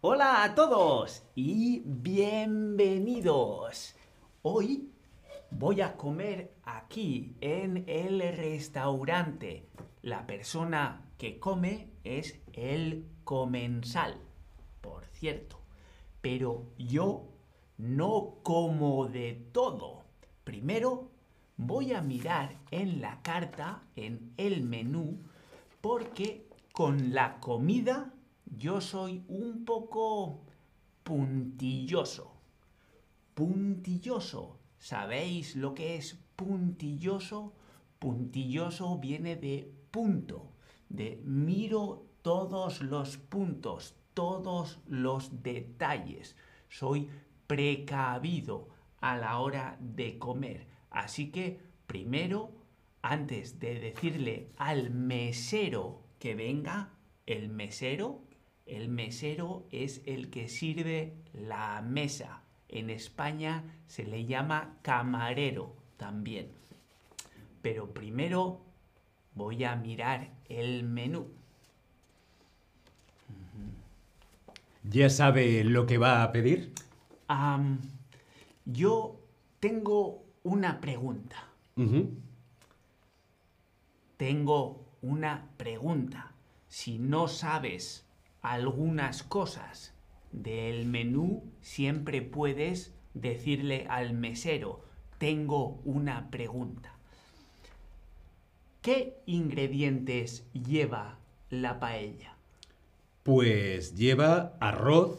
Hola a todos y bienvenidos. Hoy voy a comer aquí en el restaurante. La persona que come es el comensal, por cierto. Pero yo no como de todo. Primero voy a mirar en la carta, en el menú, porque con la comida yo soy un poco puntilloso. Puntilloso. ¿Sabéis lo que es puntilloso? Puntilloso viene de punto, de miro todos los puntos, todos los detalles. Soy precavido a la hora de comer. Así que primero, antes de decirle al mesero que venga, el mesero, el mesero es el que sirve la mesa. En España se le llama camarero también. Pero primero voy a mirar el menú. ¿Ya sabe lo que va a pedir? Yo tengo una pregunta. Tengo una pregunta. Si no sabes algunas cosas del menú, siempre puedes decirle al mesero, tengo una pregunta. ¿Qué ingredientes lleva la paella? Pues lleva arroz,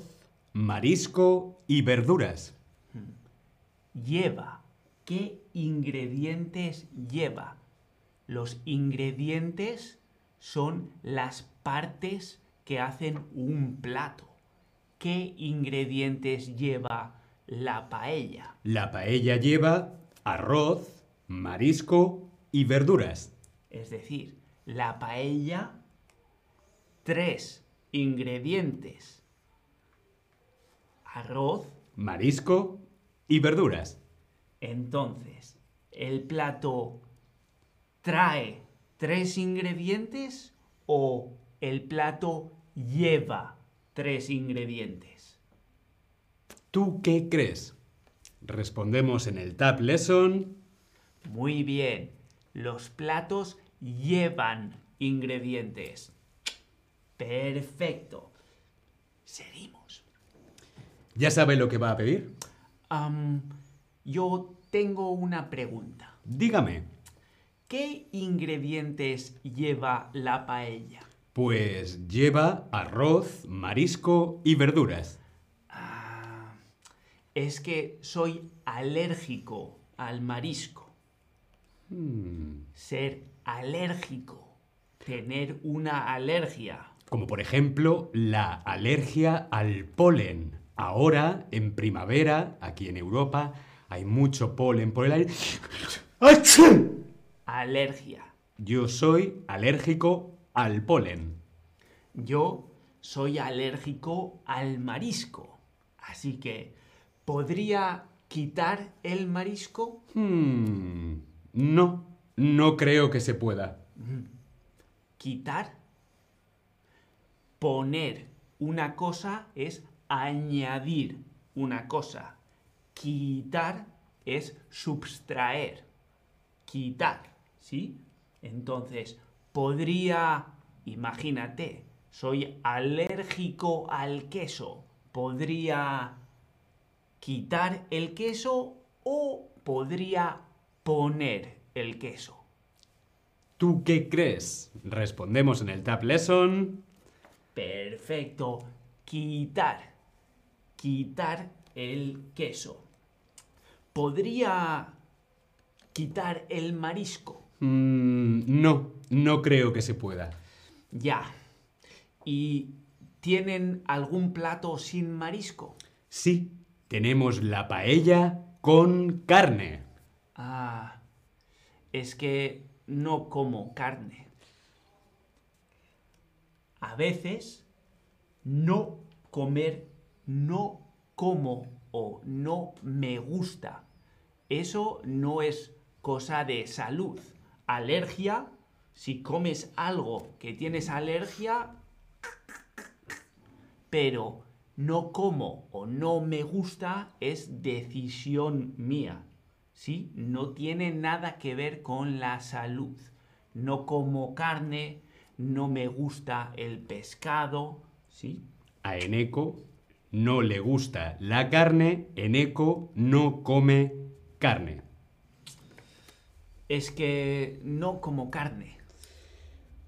marisco y verduras. Lleva. ¿Qué ingredientes lleva? Los ingredientes son las partes que hacen un plato. ¿Qué ingredientes lleva la paella? La paella lleva arroz, marisco y verduras. Es decir, la paella, tres ingredientes. Arroz, Marisco y verduras. entonces, ¿el plato trae tres ingredientes o el plato lleva tres ingredientes? ¿Tú qué crees? Respondemos en el Tab Lesson. Muy bien, los platos llevan ingredientes. Perfecto. Seguimos. ¿Ya sabe lo que va a pedir? Yo tengo una pregunta. Dígame. ¿Qué ingredientes lleva la paella? Pues lleva arroz, marisco y verduras. Ah, es que soy alérgico al marisco. Hmm. Ser alérgico. Tener una alergia. Como por ejemplo la alergia al polen. Ahora, en primavera, aquí en Europa, hay mucho polen por el aire. ¡Achú! Alergia. Yo soy alérgico al polen. Yo soy alérgico al marisco. Así que, ¿podría quitar el marisco? Hmm, No, no creo que se pueda. Quitar. Poner una cosa es añadir una cosa. Quitar es subtraer. Quitar, ¿sí? Entonces, podría, imagínate, soy alérgico al queso. Podría quitar el queso o podría poner el queso. ¿Tú qué crees? Respondemos en el Tab Lesson. Perfecto. Quitar. Quitar el queso. ¿Podría quitar el marisco? Mm, no, no creo que se pueda. Ya. ¿Y tienen algún plato sin marisco? Sí, tenemos la paella con carne. Ah, es que no como carne. A veces, no comer, no como o no me gusta. Eso no es cosa de salud. Alergia, si comes algo que tienes alergia, pero no como o no me gusta es decisión mía. ¿Sí? No tiene nada que ver con la salud. No como carne, no me gusta el pescado. ¿Sí? A Eneco no le gusta la carne, Eneco no come carne. Es que no como carne.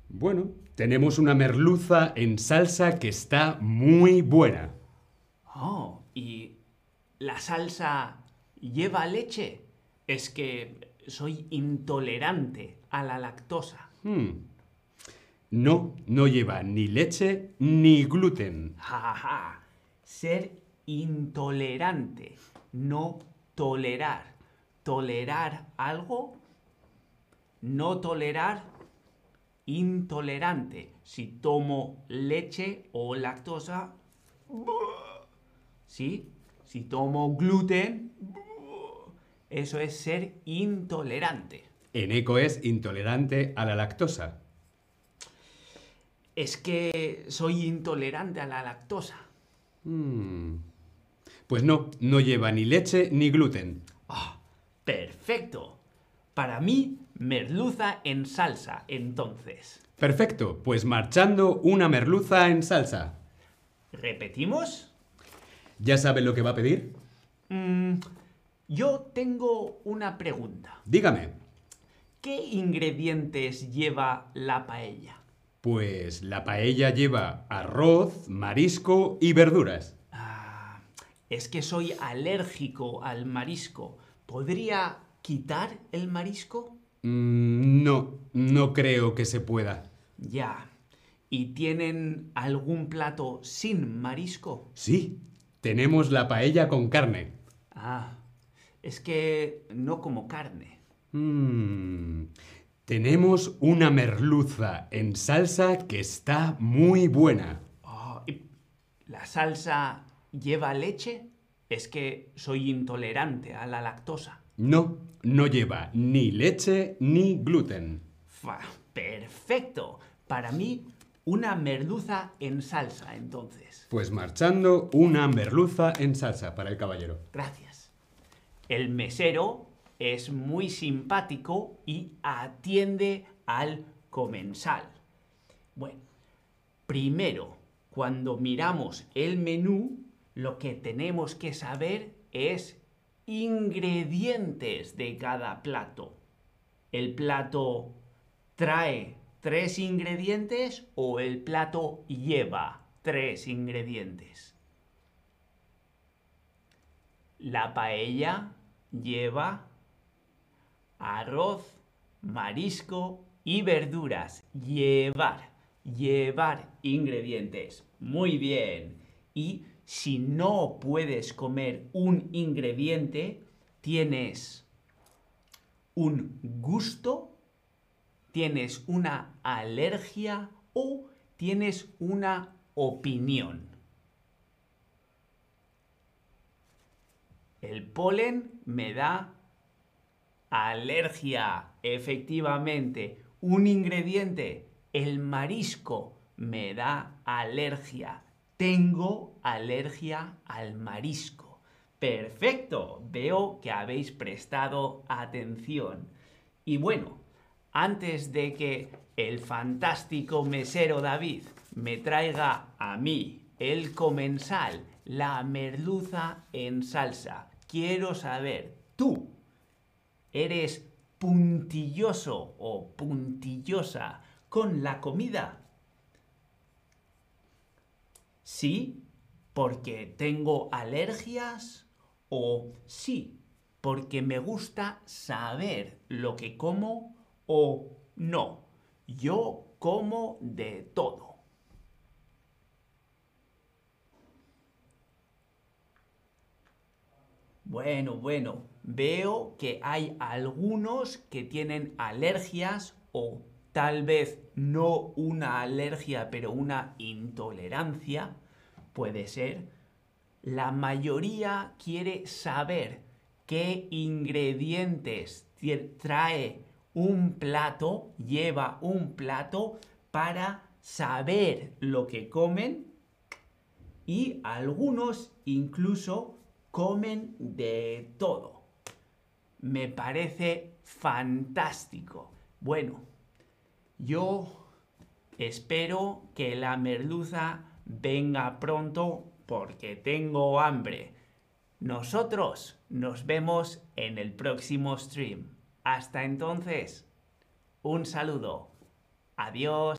Bueno, tenemos una merluza en salsa que está muy buena. Oh, ¿y la salsa lleva leche? Es que soy intolerante a la lactosa. Hmm. No, no lleva ni leche ni gluten. Ja, ja. Ser intolerante, no tolerar. Tolerar algo, no tolerar, intolerante. Si tomo leche o lactosa, ¿sí? Si tomo gluten, eso es ser intolerante. Eneco es intolerante a la lactosa. Es que soy intolerante a la lactosa. Hmm. Pues no, no lleva ni leche ni gluten. Ah, perfecto. Para mí, merluza en salsa, entonces. Perfecto, pues marchando una merluza en salsa. ¿Repetimos? ¿Ya sabe lo que va a pedir? Mm, yo tengo una pregunta. Dígame. ¿Qué ingredientes lleva la paella? Pues la paella lleva arroz, marisco y verduras. Ah, es que soy alérgico al marisco. ¿Podría quitar el marisco? Mm, no, no creo que se pueda. Ya. ¿Y tienen algún plato sin marisco? Sí, tenemos la paella con carne. Ah, es que no como carne. Mm, tenemos una merluza en salsa que está muy buena. Oh, ¿y ¿La salsa lleva leche? Es que soy intolerante a la lactosa. No, no lleva ni leche ni gluten. Fa, perfecto. Para mí, una merluza en salsa, entonces. Pues marchando una merluza en salsa para el caballero. Gracias. El mesero es muy simpático y atiende al comensal. Bueno, primero, cuando miramos el menú, lo que tenemos que saber es ingredientes de cada plato. ¿El plato trae tres ingredientes o el plato lleva tres ingredientes? La paella lleva arroz, marisco y verduras. Llevar, llevar ingredientes. Muy bien. Y si no puedes comer un ingrediente, tienes un gusto, tienes una alergia o tienes una opinión. El polen me da alergia, efectivamente. Un ingrediente, el marisco, me da alergia. Tengo alergia al marisco. Perfecto, veo que habéis prestado atención. Y bueno, antes de que el fantástico mesero David me traiga a mí el comensal, la merluza en salsa, quiero saber, tú, ¿eres puntilloso o puntillosa con la comida? ¿Sí? ¿Porque tengo alergias? ¿O sí? ¿Porque me gusta saber lo que como? ¿O no? Yo como de todo. Bueno, bueno, veo que hay algunos que tienen alergias o tal vez no una alergia, pero una intolerancia, puede ser. La mayoría quiere saber qué ingredientes trae un plato, lleva un plato para saber lo que comen y algunos incluso comen de todo. Me parece fantástico. Bueno, yo espero que la merluza venga pronto porque tengo hambre. Nosotros nos vemos en el próximo stream. Hasta entonces, un saludo. Adiós.